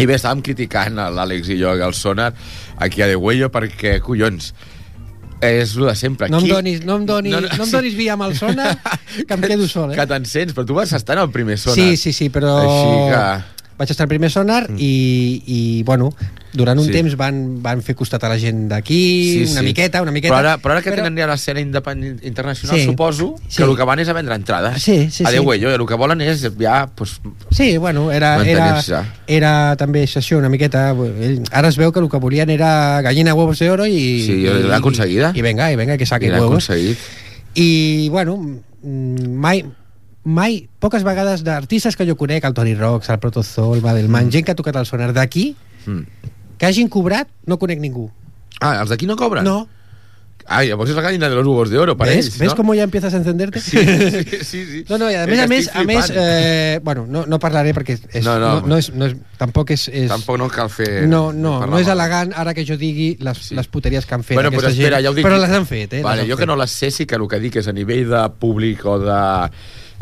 I bé, estàvem criticant l'Àlex i jo el sonar aquí a De Huello perquè, collons, és el de sempre. No em donis, no em donis, no, no, no em sí. donis via amb el sonar, que em quedo sol, Que eh? t'encens, però tu vas estar en el primer sonar. Sí, sí, sí, però... Així que... Vaig estar al primer sonar i, i bueno, durant un Sí. temps van, van fer costat a la gent d'aquí, una miqueta, una miqueta. Però ara, però ara que tenen ja l'escena independent internacional, Sí. suposo que Sí. el que van és a vendre entrades. Sí, sí, a sí. De Huello, el que volen és ja... Pues, Sí, bueno, era, era, era també això una miqueta... Ell, ara es veu que el que volien era gallina, huevos de oro i... Sí, i l'ha aconseguida. I, I venga, i venga, que saquen huevos. I, bueno, mm, mai, mai, poques vegades d'artistes que jo conec, el Tony Rocks, el Protozoo, el Badelman, gent que ha tocat el sonar d'aquí, Mm. que hagin cobrat, no conec ningú. Ah, els d'aquí no cobren? No. Ah, llavors és la gallina de los huevos de oro per ¿Ves? ells, ¿Ves no? cómo ya empiezas a encenderte? Sí, sí, sí, sí. No, no, i a És més, que a més, a més eh, bueno, no, no parlaré perquè és, No, no, no. no, és, no és, tampoc és, és Tampoc no cal fer... no, no, no és elegant ara que jo digui les, Sí. les puteries que han fet Bueno, però aquesta espera, gent, ja ho dic. però les han fet, eh? Vale, han jo que fet. no les sé, sí que el que dic és a nivell de públic o de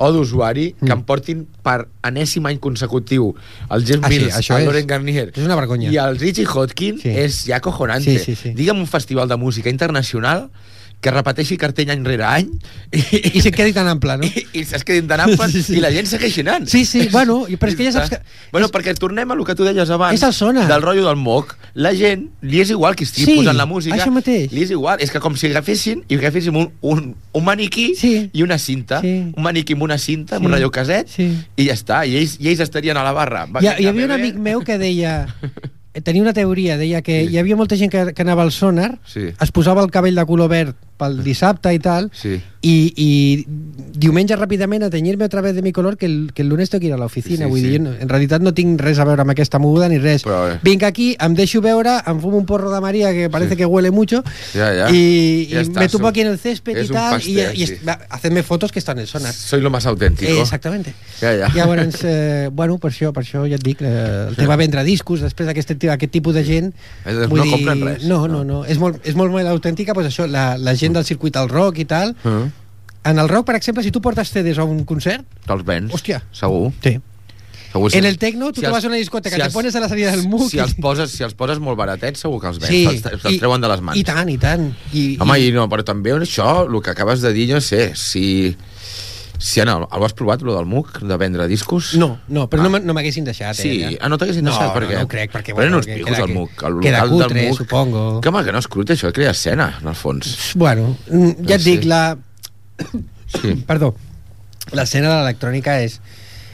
o d'usuari, Mm. que em portin per enèsim any consecutiu el Jeff Ah, sí, Mills, el Loren Garnier és una vergonya. i el Richie Hodkin Sí. és ja acojonante. Sí, sí, sí. Digue'm un festival de música internacional que repeteixi cartell any rere any i, I se't quedi tan ample, no? i, i saps que dintre amples Sí, sí. i la gent segueix anant. Sí, sí, bueno, però és que ja saps que- Bueno, és- perquè tornem a lo que tu deies abans. És el sonar. Del rotllo del moc. La gent, li és igual que estigui Sí, posant la música. això mateix. Li és igual. És que com si agafessin i agaféssim un, un, un maniquí Sí. i una cinta. Sí. Un maniquí amb una cinta, amb Sí. un relleu caset, Sí. i ja està. I ells, i ells estarien a la barra. Va, Hi, ha- hi havia un amic meu que deia eh, tenia una teoria, deia que hi havia molta gent que, que anava al sonar, Sí. es posava el cabell de color verd pel dissabte i tal, Sí. I, i diumenge ràpidament a tenyir-me otra vez de mi color que el, que el lunes tengo que ir a l'oficina. Sí, Vull sí. dir, no- en realitat no tinc res a veure amb aquesta moguda ni res. Però, eh. Vinc aquí, em deixo veure, em fumo un porro de María que parece Sí. que huele mucho Ja, ja. y, Ja y està, me tumbo som- aquí en el césped és y tal pastel, y, y sí. va, hacerme fotos que están en el sonar. Soy lo más auténtico. Eh, exactamente. Ja, ja. Llavors, eh, bueno, per això, per això ja et dic, eh, el tema vendre discos, després d'aquest aquest tipus de gent... Dir, vull no dir, compren res, No, no. no, no. És molt, és molt, molt autèntica, pues això, la, la gent del circuit al rock i tal. Uh, En el rock, per exemple, si tu portes CDs a un concert, Te'ls vens. Hòstia. Segur. sí. segur En el tecno, tu te els- vas a una discoteca, te els- pones a la salida del MUC Si i- els poses, si els poses molt baratets, segur que els vens. Sí, Te'ls, te'ls treuen de les mans. I tant, i tant. I, Home, i no, però també això, el que acabes de dir, no sé, si... Si Anna, el has provat, lo del MUC, de vendre discos? No, no, però Ah. no, me- no m'haguessin deixat. Sí, eh, ja. ah, no t'haguessin deixat, no, perquè... No, no ho crec, perquè... Prenen uns picos al MUC, el queda local cutre, del MUC. supongo. Que home, que no és crut, això, crea escena, en el fons. Bueno, mm, ja et Sí. dic, la... Sí. Perdó, l'escena de l'electrònica és,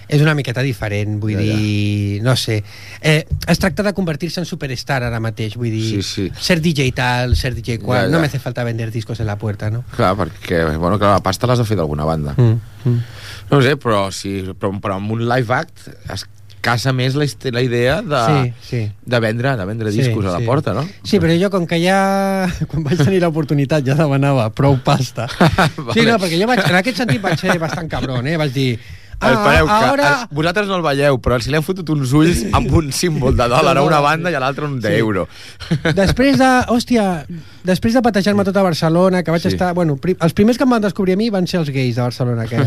és una miqueta diferent, vull Ja, ja. dir, no sé. Eh, es tracta de convertir-se en superstar ara mateix, vull dir, Sí, sí. ser DJ tal, ser DJ qual, Ja, ja. no me hace falta vender discos en la puerta, no? Clar, perquè, bueno, clar, la pasta l'has de fer d'alguna banda. Mm, mm. No sé, però, sí, però, però amb un live act es casa més la, la idea de, Sí, sí. de vendre, de vendre Sí, discos a la sí. porta, no? Sí, però jo com que ja... Quan vaig tenir l'oportunitat ja demanava prou pasta. Vale. Sí, no, perquè jo vaig, en aquest sentit vaig ser bastant cabron, eh? Vaig dir... Ah, Espereu, que ara... vosaltres no el veieu, però si li han fotut uns ulls amb un símbol de dòlar a una banda i a l'altra un d'euro. Després de, hòstia, després de patejar-me tota Barcelona, que vaig Sí. sí. estar, bueno, pri, els primers que em van descobrir a mi van ser els gais de Barcelona, que,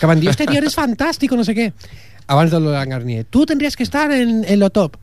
que van dir, hòstia, tio, eres fantàstic, o no sé què. Abans de Lolan Garnier. Tu tendrías que estar en, en lo top.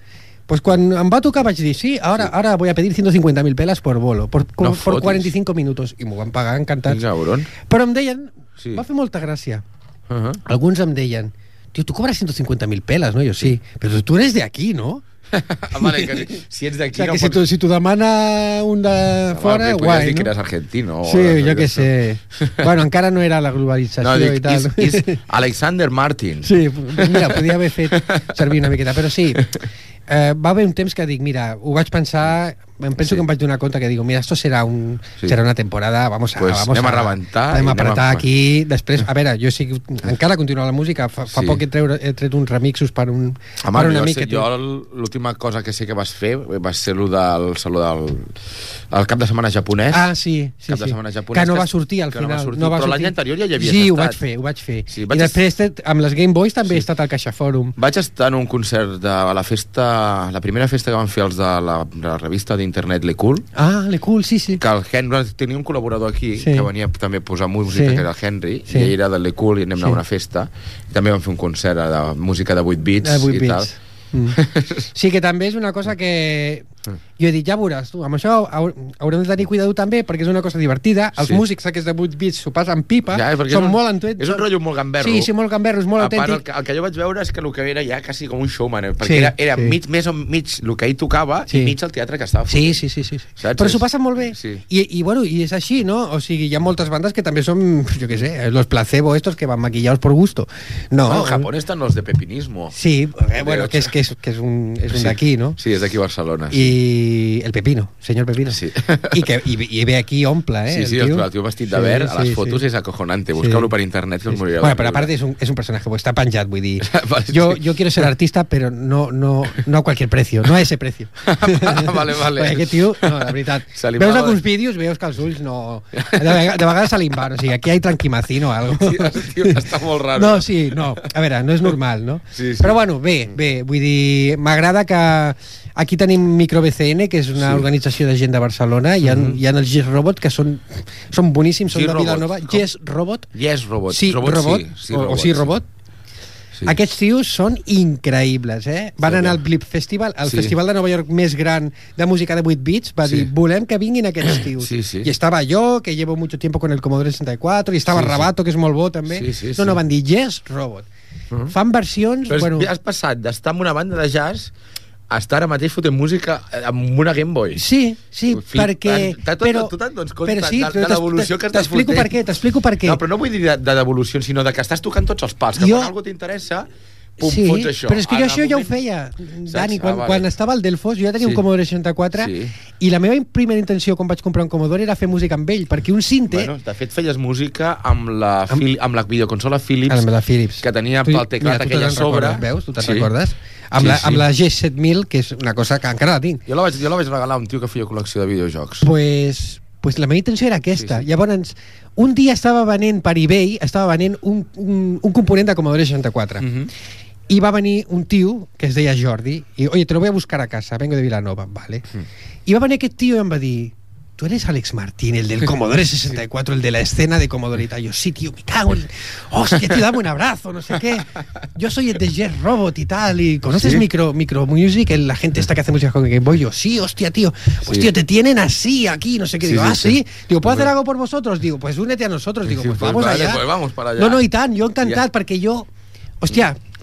Pues quan em va tocar vaig dir, sí, ahora, sí. ahora voy a pedir 150.000 pelas por bolo, por, No por fotis. 45 minutos. I m'ho van pagar encantats. Quin cabron. Però em deien, Sí. sí. va fer molta gràcia. Uh -huh. Alguns em deien, tio, tu cobres 150.000 pelas, no? Jo sí, però tu eres de aquí, no? vale, que si, si ets O d'aquí sea, no que si pots... tu, si tu demana un de fora, Home, podries guai, dir que no? eres argentino. o Sí, de- jo què sé. bueno, encara no era la globalització No, dic, i tal. és, és Alexander Martin. Sí, mira, podia haver fet servir una miqueta, però sí, eh, va haver un temps que dic, mira, ho vaig pensar, penso Sí. sí. que em vaig donar compte que digo, mira, esto serà, un, Sí. serà una temporada, vamos a, Pues vamos anem a rebentar anem i a anem a- apretar aquí, després, a veure, jo sí, encara continuo la música, fa, fa Sí. poc he, treure, he tret uns remixos per un, Home, per un amic sé, que jo l'última cosa que sé que vas fer va ser lo del saló del el cap de setmana japonès. Ah, sí, sí, Cap de sí. setmana japonès, que no va sortir al que no final. va sortir, però l'any anterior ja hi havies Sí, ho estat. vaig fer, ho vaig fer. Sí, I vaig després, te- amb les Game Boys també Sí. he estat al Caixa Fòrum. Vaig estar en un concert de a la festa, la primera festa que van fer els de la, de la revista d'Indie internet Le Cool, Ah, le cool, sí, sí. que el Henry tenia un col·laborador aquí Sí. que venia també a posar música, Sí. que era el Henry, Sí. i ell era de Le Cool i anem Sí. a una festa. I també vam fer un concert de música de 8 bits De 8 i tal. bits. Mm. Sí, que també és una cosa que... Jo he dit, ja veuràs, tu, amb això hau- haurem de tenir cuidado també, perquè és una cosa divertida. Els Sí. músics aquests de 8 bits s'ho passen pipa, Ja, són un- molt entuets. és un rotllo molt gamberro. Sí, sí, molt gamberro, és molt a part, el, autèntic. que- el que jo vaig veure és que el que era ja quasi com un showman, eh? perquè Sí, era, era sí. mig, més o mig el que ell tocava Sí. i mig el teatre que estava Sí, fotent. sí, sí, sí. Saps? Però s'ho passen molt bé. Sí. I, I, bueno, I és així, no? O sigui, hi ha moltes bandes que també són, jo què sé, los placebo estos que van maquillados por gusto. No, No, en Japón están los de pepinismo. Sí, eh, bueno, que és, que és, que és un, és un Sí. d'aquí, no? Sí, és d'aquí Barcelona. Sí. I el Pepino, senyor Pepino. Sí. I, que, i, i ve aquí omple, eh? Sí, sí, el, el tio vestit de Sí, verd, a les sí, fotos sí. és acojonante. Busca-lo per internet que us morireu. Bueno, però a part és un, és un personatge, pues, està penjat, vull dir... Sí. yo quiero ser artista, pero no, no, no a cualquier precio, no a ese precio. Vale, vale. Perquè aquest tio, no, la veritat, veus alguns vídeos, veus que els ulls no... De, de vegades se li van, o sigui, aquí hi ha tranquimacino o algo. Sí, tio, està molt raro. No, sí, no. A veure, no és normal, no? Sí, sí. Però bueno, bé, bé, vull dir, m'agrada que aquí tenim MicroBCN, que és una Sí. Mhm. organització de gent de Barcelona, hi ha, hi ha els Yes Robot, que són, són boníssims, són Yes de Robot. Vilanova. Com? Yes Robot. Yes, robot. Sí, robot, robot, sí, sí, o, o sí, robot. Sí. Aquests tios són increïbles, eh? Van Sí, anar al Blip Festival, el Sí. festival de Nova York més gran de música de 8 bits, va Sí. dir, volem que vinguin aquests tios. Sí, sí. I estava jo, que llevo mucho tiempo con el Commodore 64, i estava Sí, sí. Rabato, que és molt bo també. Sí, sí, no, sí. no, van dir, yes, robot. Fan versions, Però bueno... bueno... has passat d'estar en una banda de jazz a estar ara mateix fotent música amb una Game Boy. Sí, sí, Flip- perquè... t'ha- t'ha- però, tu te'n dones compte però sí, de- de l'evolució que estàs T'explico per fotent. què, t'explico per què. No, però no vull dir de, de devolució, sinó de que estàs tocant tots els pals, que Jo- quan algú t'interessa, pum, sí, fots això. però és que jo el això ja ho moment- feia, Saps? Dani, Ah, quan, vale. quan estava al Delfos, jo ja tenia Sí. un Commodore 64 Sí. i la meva primera intenció quan vaig comprar un Commodore era fer música amb ell, perquè un cinte... Bueno, de fet, feies música amb la, Amb- Fili amb la videoconsola Philips, amb la Philips. que tenia Tu- pel teclat mira, aquella sobre. recordes, Veus? Tu te'n Sí. recordes? Amb, Sí, la, sí. amb la G7000, que és una cosa que encara la tinc. Jo la, vaig, jo la vaig regalar a un tio que feia col·lecció de videojocs. Pues, pues la meva intenció era aquesta. Sí, sí. Llavors, un dia estava venent per eBay, estava venent un, un, un component de Commodore 64. Mhm. I va venir un tio que es deia Jordi i, oye, te lo voy a buscar a casa, vengo de Vilanova, vale. Mm. I va venir aquest tio i em va dir tú eres Alex Martín, el del Commodore 64, el de la escena de Commodore y tal. Yo, sí, tío, me cago en... Hostia, tío, dame un abrazo, no sé qué. Yo soy el de Jet Robot y tal, y ¿conoces ¿Sí? Micro, Micro Music? El- la gente esta que hace música con Game Boy. Yo, sí, hostia, tío. Pues, Sí. tío, te tienen así, aquí, no sé qué. Sí, Digo, ah, sí. Digo, ¿puedo hacer algo por vosotros? Digo, pues únete a nosotros. Digo, pues vamos vale, allá. pues vamos para allá. No, no, i tant, jo encantat, Ja. perquè jo...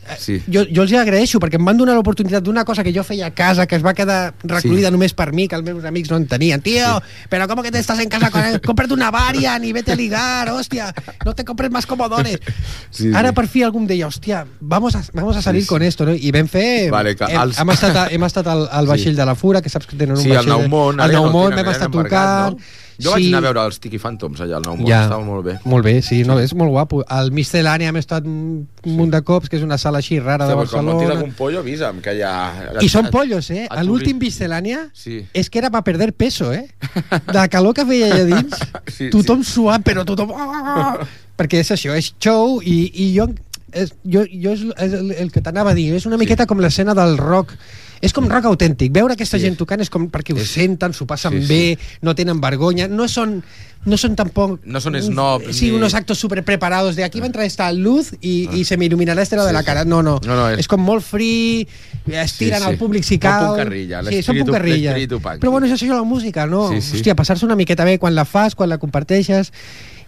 Hòstia, Sí. jo, jo els hi agraeixo perquè em van donar l'oportunitat d'una cosa que jo feia a casa que es va quedar recluïda Sí. només per mi que els meus amics no en tenien tío, però com que estàs en casa con... cómprate una Varian i vete a ligar hòstia, no te compres más comodores Sí, ara sí. per fi algú em deia hòstia, vamos a, vamos a salir Sí, sí. con esto no? i vam fer Vale, que hem, els- hem, estat, a, hem estat al, al vaixell Sí. de la Fura que saps que tenen un Sí, al vaixell al no Món tenen, vam estar tocant No? Jo vaig anar a veure els Tiki Phantoms allà al Nou Món, Ja. estava molt bé. Molt bé, sí, no, és molt guapo. Al Miscel·lània hem estat un munt de cops, que és una sala així rara de Hòstia, Quan montis Barcelona. algun pollo, avisa'm, que ja... I són pollos, eh? l'últim Miscel·lània Sí. és que era per perder peso, eh? De la calor que feia allà dins, Sí, tothom suant, però tothom... Perquè és això, és show i, i jo, és, jo, jo és, és el, el que t'anava a dir, és una miqueta com l'escena del rock és com rock autèntic, veure aquesta Sí. gent tocant és com perquè ho És- senten, s'ho passen Sí, sí. bé, no tenen vergonya, no són no són tampoc... No són snobs, Sí, ni- unos actos super preparados de aquí va a entrar esta luz y, y se me iluminará este lado Sí, de la sí. cara. No, no. No, no, és- és com molt free, estiren Sí, sí. al públic si cal. puncarrilla, Sí, són puncarrilla. Però bueno, és això la música, no? Sí, sí. Hòstia, passar-se una miqueta bé quan la fas, quan la comparteixes...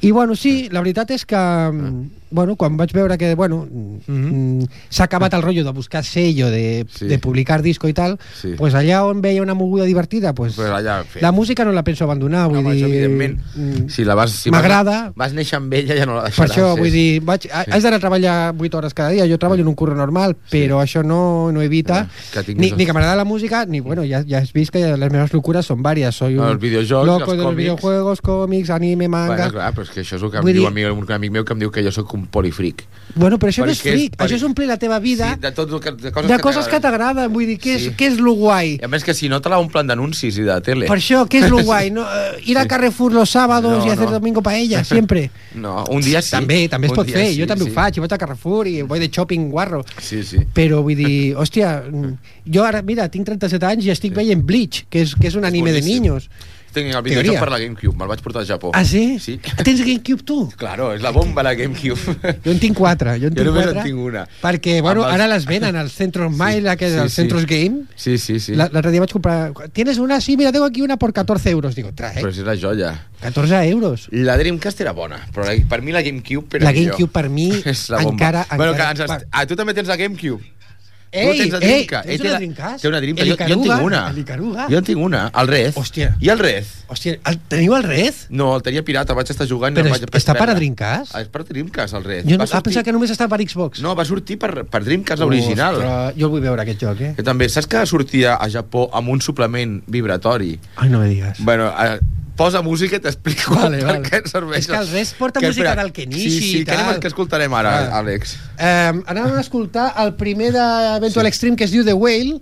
I bueno, sí, la veritat és que mm, bueno, quan vaig veure que bueno, mm, s'ha acabat el rotllo de buscar sello, de, Sí. de publicar disco i tal, Sí. pues allà on veia una moguda divertida, pues, Pues allà fer. la música no la penso abandonar, vull Home, dir... evidentment. mm, Si la vas, si M'agrada. Vas, vas néixer amb ella, ja no la per deixaràs. això, és- vull dir, vaig, sí. has d'anar a treballar 8 hores cada dia, jo treballo en un curro normal, però això no, no evita Ah, que ni, ni que m'agrada la música, ni, bueno, ja, ja has vist que les meves locuras són varias, soy un Els videojocs, loco els de los còmics. videojuegos, còmics, anime, manga... Bueno, clar, però és que això és el que em Vull diu dir- amic, un amic meu que em diu que jo sóc un polifric. Bueno, però això no és Perquè és- fric, això és omplir la teva vida Sí, de, tot el que, de coses de que coses que t'agraden. Vull dir, què és, Sí. què és lo guai? I a més que si no te la omplen d'anuncis i de tele. Per això, què és lo guai? No, eh, ir a Sí. Carrefour los sábados No, y hacer no. domingo paella, siempre. No, un dia sí. també, també es un pot fer. sí, jo també sí. ho faig, jo vaig a Carrefour i vull de shopping guarro. Sí, sí. Però vull dir, hòstia, jo ara, mira, tinc 37 anys i estic veient Bleach, que és, que és un anime de boníssim. niños. Tinc el Teoria. videojoc per la GameCube, me'l vaig portar al Japó. Ah, sí? Sí. Tens GameCube, tu? Claro, és la bomba la GameCube. Jo en tinc quatre. Jo, en Jo tinc només en quatre, tinc una. Perquè, bueno, els- ara les venen als centros Mile, aquests, sí, als sí. centros Game. Sí, sí, sí. La- L'altre dia vaig comprar... ¿Tienes una? Sí, mira, tengo aquí una por 14 euros. Digo, trae. Però si és la joia. 14 euros. La Dreamcast era bona, però la, per mi la GameCube era La. GameCube per mi és la bomba. encara- Bueno, encara- que ens ah, tu també tens la GameCube? Ei, tu tens la ei, Dreamcast? tens una Dreamcast? Té una Dreamcast. Jo, jo en tinc una. el Icaruga. Jo en tinc una. El Rez. Hòstia. I el Rez? Hòstia, el, teniu el Rez? No, el tenia pirata, vaig estar jugant Però vaig està per a. Dreamcast? Ah, és per Dreamcast, el Rez. Jo no, ah, pensava que només està per Xbox. No, va sortir per, per Dreamcast, l'original. Jo el vull veure, aquest joc, eh? Que també, saps que sortia a Japó amb un suplement vibratori? Ai, no me digues. Bueno, eh, posa música i t'explico Vale, per vale. què serveix. És que el Res porta Que, música espera, del Kenichi Sí, sí, i què, anem, tal. què escoltarem ara, Ah. Àlex? Eh, anàvem a escoltar el primer d'Eventual Sí. Extreme, que es diu The Whale,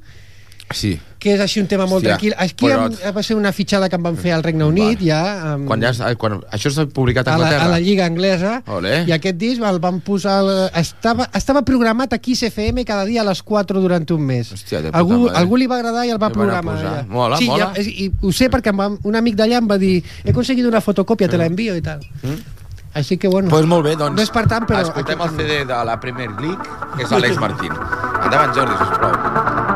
Sí. Que és així un tema molt Hòstia, tranquil. Aquí però- em, va ser una fitxada que em van fer al Regne Unit, ja... Amb, Quan ja, eh, quan, això s'ha publicat a a la, Anglaterra? a la Lliga Anglesa Olé. i aquest disc el van posar al- estava, estava programat aquí a FM cada dia a les 4 durant un mes Hòstia, de puta algú, madre. algú li va agradar i el va El programar allà. Mola, sí, mola. Ja, i ho sé perquè va, un amic d'allà em va dir he aconseguit una fotocòpia, te la envio i tal Mm. així que bueno Pues molt bé, doncs... no és per tant però Escoltem el CD de la Premier League, que és Àlex Martín. Endavant, Jordi, sisplau.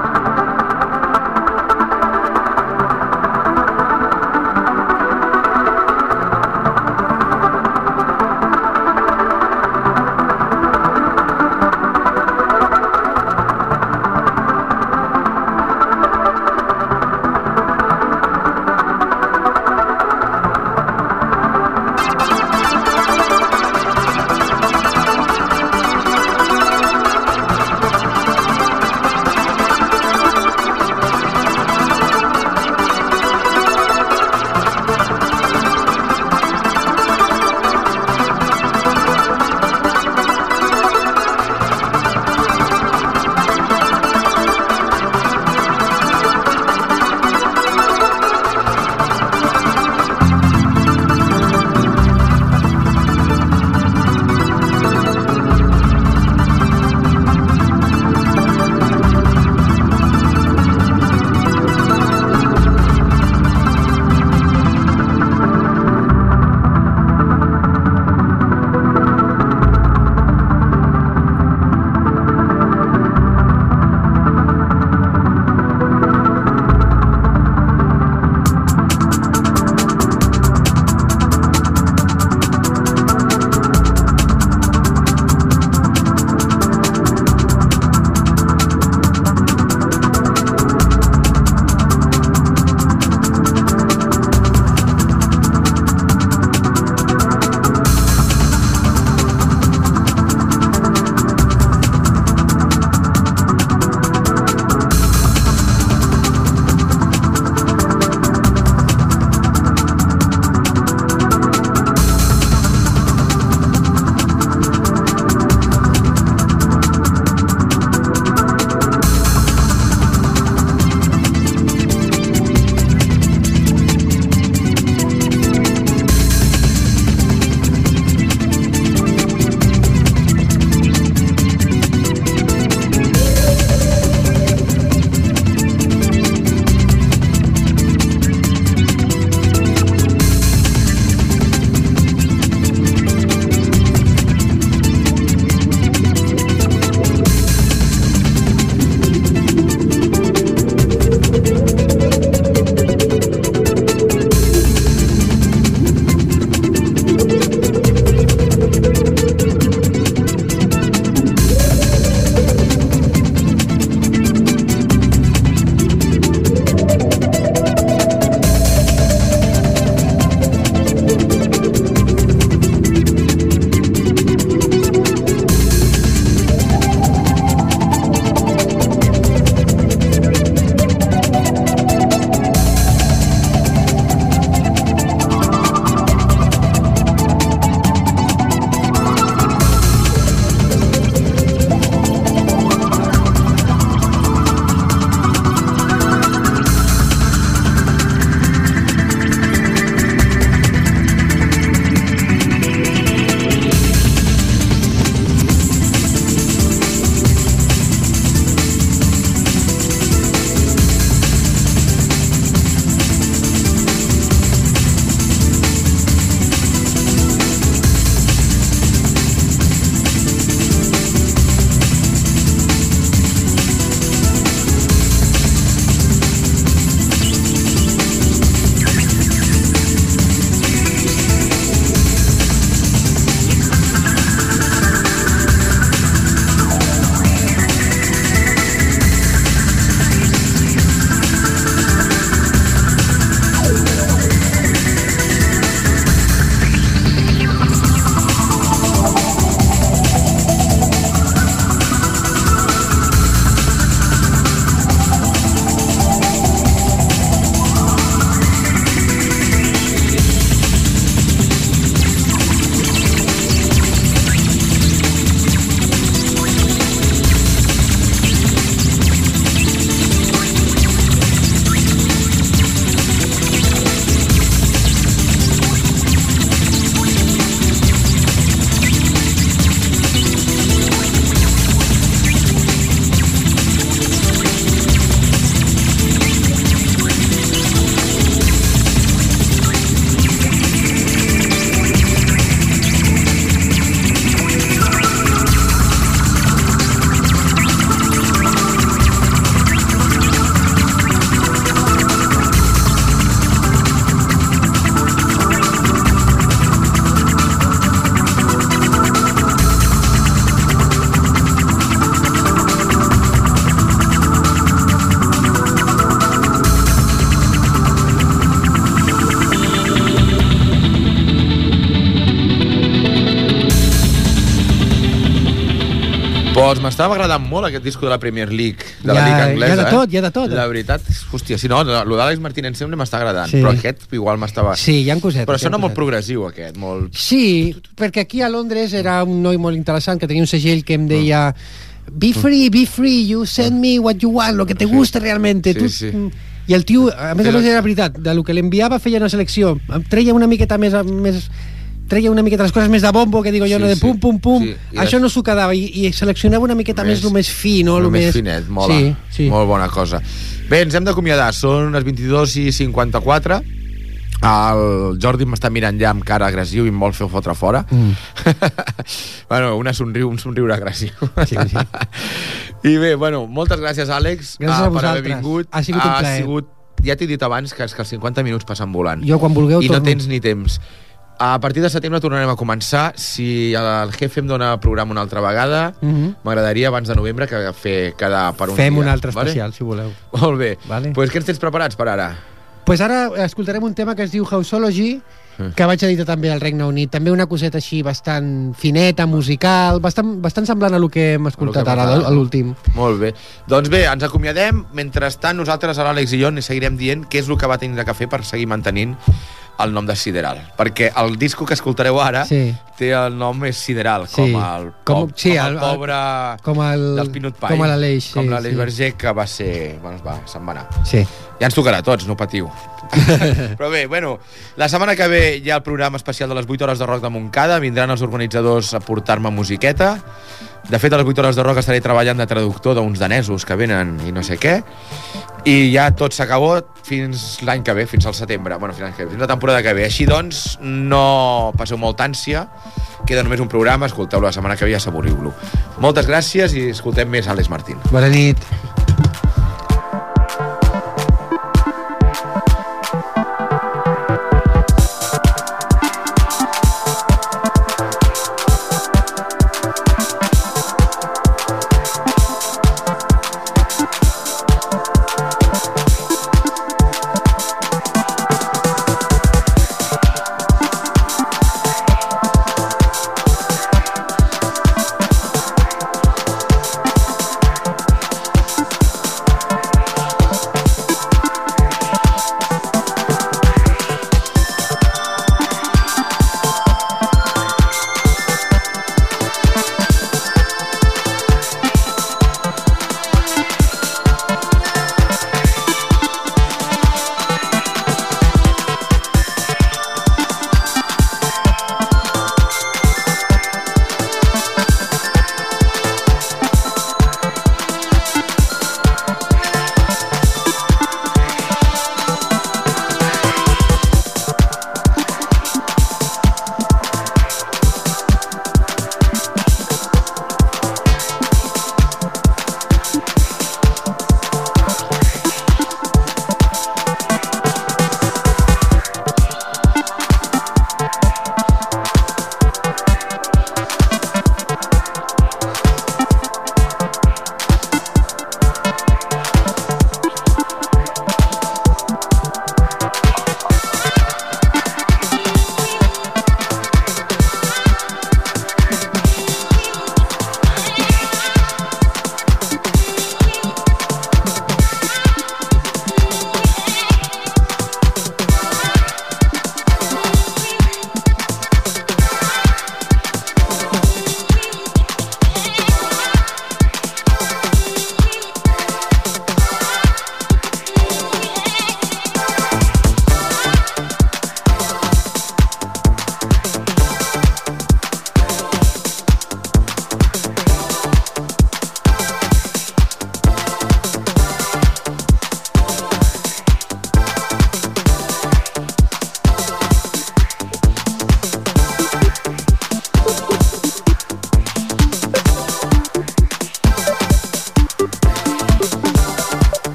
M'estava agradant molt aquest disco de la Premier League, de la Hi ha- Lliga Anglesa. hi ha de eh? tot, hi ha de tot. La veritat, hòstia, si no, lo d'Àlex Martínez sempre m'està agradant, Sí. però aquest igual m'estava... Sí, hi ha cosetes. Però sona molt progressiu, aquest, molt... Sí, perquè aquí a Londres era un noi molt interessant que tenia un segell que em deia Be free, be free, you send me what you want, lo que te guste realmente. Sí, tu... sí. I el tio, a més a més era veritat, de lo que l'enviava feia una selecció, em treia una miqueta més, més treia una miqueta les coses més de bombo, que digo jo, Sí, no de pum, pum, pum. Sí, Això les- no s'ho quedava, i, i seleccionava una miqueta més, el més fi, no? el Lo més finet, mola. Sí, sí. Molt bona cosa. Bé, ens hem d'acomiadar. Són les 22 i 54. El Jordi m'està mirant ja amb cara agressiu i em vol fer fotre fora. Mm. bueno, una somriu, un somriure agressiu. Sí, sí. I bé, bueno, moltes gràcies, Àlex, Gràcies a per haver vingut. Ha sigut un ha plaer. Sigut, ja t'he dit abans que, que els 50 minuts passen volant. Jo, quan vulgueu, I no torno. tens ni temps. A partir de setembre tornarem a començar. Si el jefe em dona programa una altra vegada, Mhm. m'agradaria abans de novembre que fer quedar per un Fem dia. un altre vale? especial, si voleu. Molt bé. Vale. pues què ens tens preparats per ara? pues ara escoltarem un tema que es diu Houseology, que vaig editar també al Regne Unit. També una coseta així bastant fineta, musical, bastant, bastant semblant a lo que hem escoltat hem ara, a l'últim. Molt bé. Doncs bé, ens acomiadem. Mentrestant, nosaltres, a l'Àlex i jo, ni seguirem dient què és el que va tenir que fer per seguir mantenint el nom de Sideral. Perquè el disco que escoltareu ara Sí. té el nom és Sideral, Sí. com el, Com- com, sí, com el, el- pobre Com el, del Pinot Pie. com l'Aleix. Sí, com sí. Verger, que va ser... Bueno, va, se'n va anar. Sí. Ja ens tocarà a tots, no patiu. Però bé, bueno, la setmana que ve hi ha el programa especial de les 8 hores de rock de Montcada, vindran els organitzadors a portar-me musiqueta. De fet, a les 8 hores de rock estaré treballant de traductor d'uns danesos que venen i no sé què. I ja tot s'acabó fins l'any que ve, fins al setembre. Bueno, fins, que ve, fins la temporada que ve. Així doncs, no passeu molta ànsia. Queda només un programa, escolteu-lo la setmana que ve i assaboriu-lo. Moltes gràcies i escoltem més Àlex Martín. Bona nit.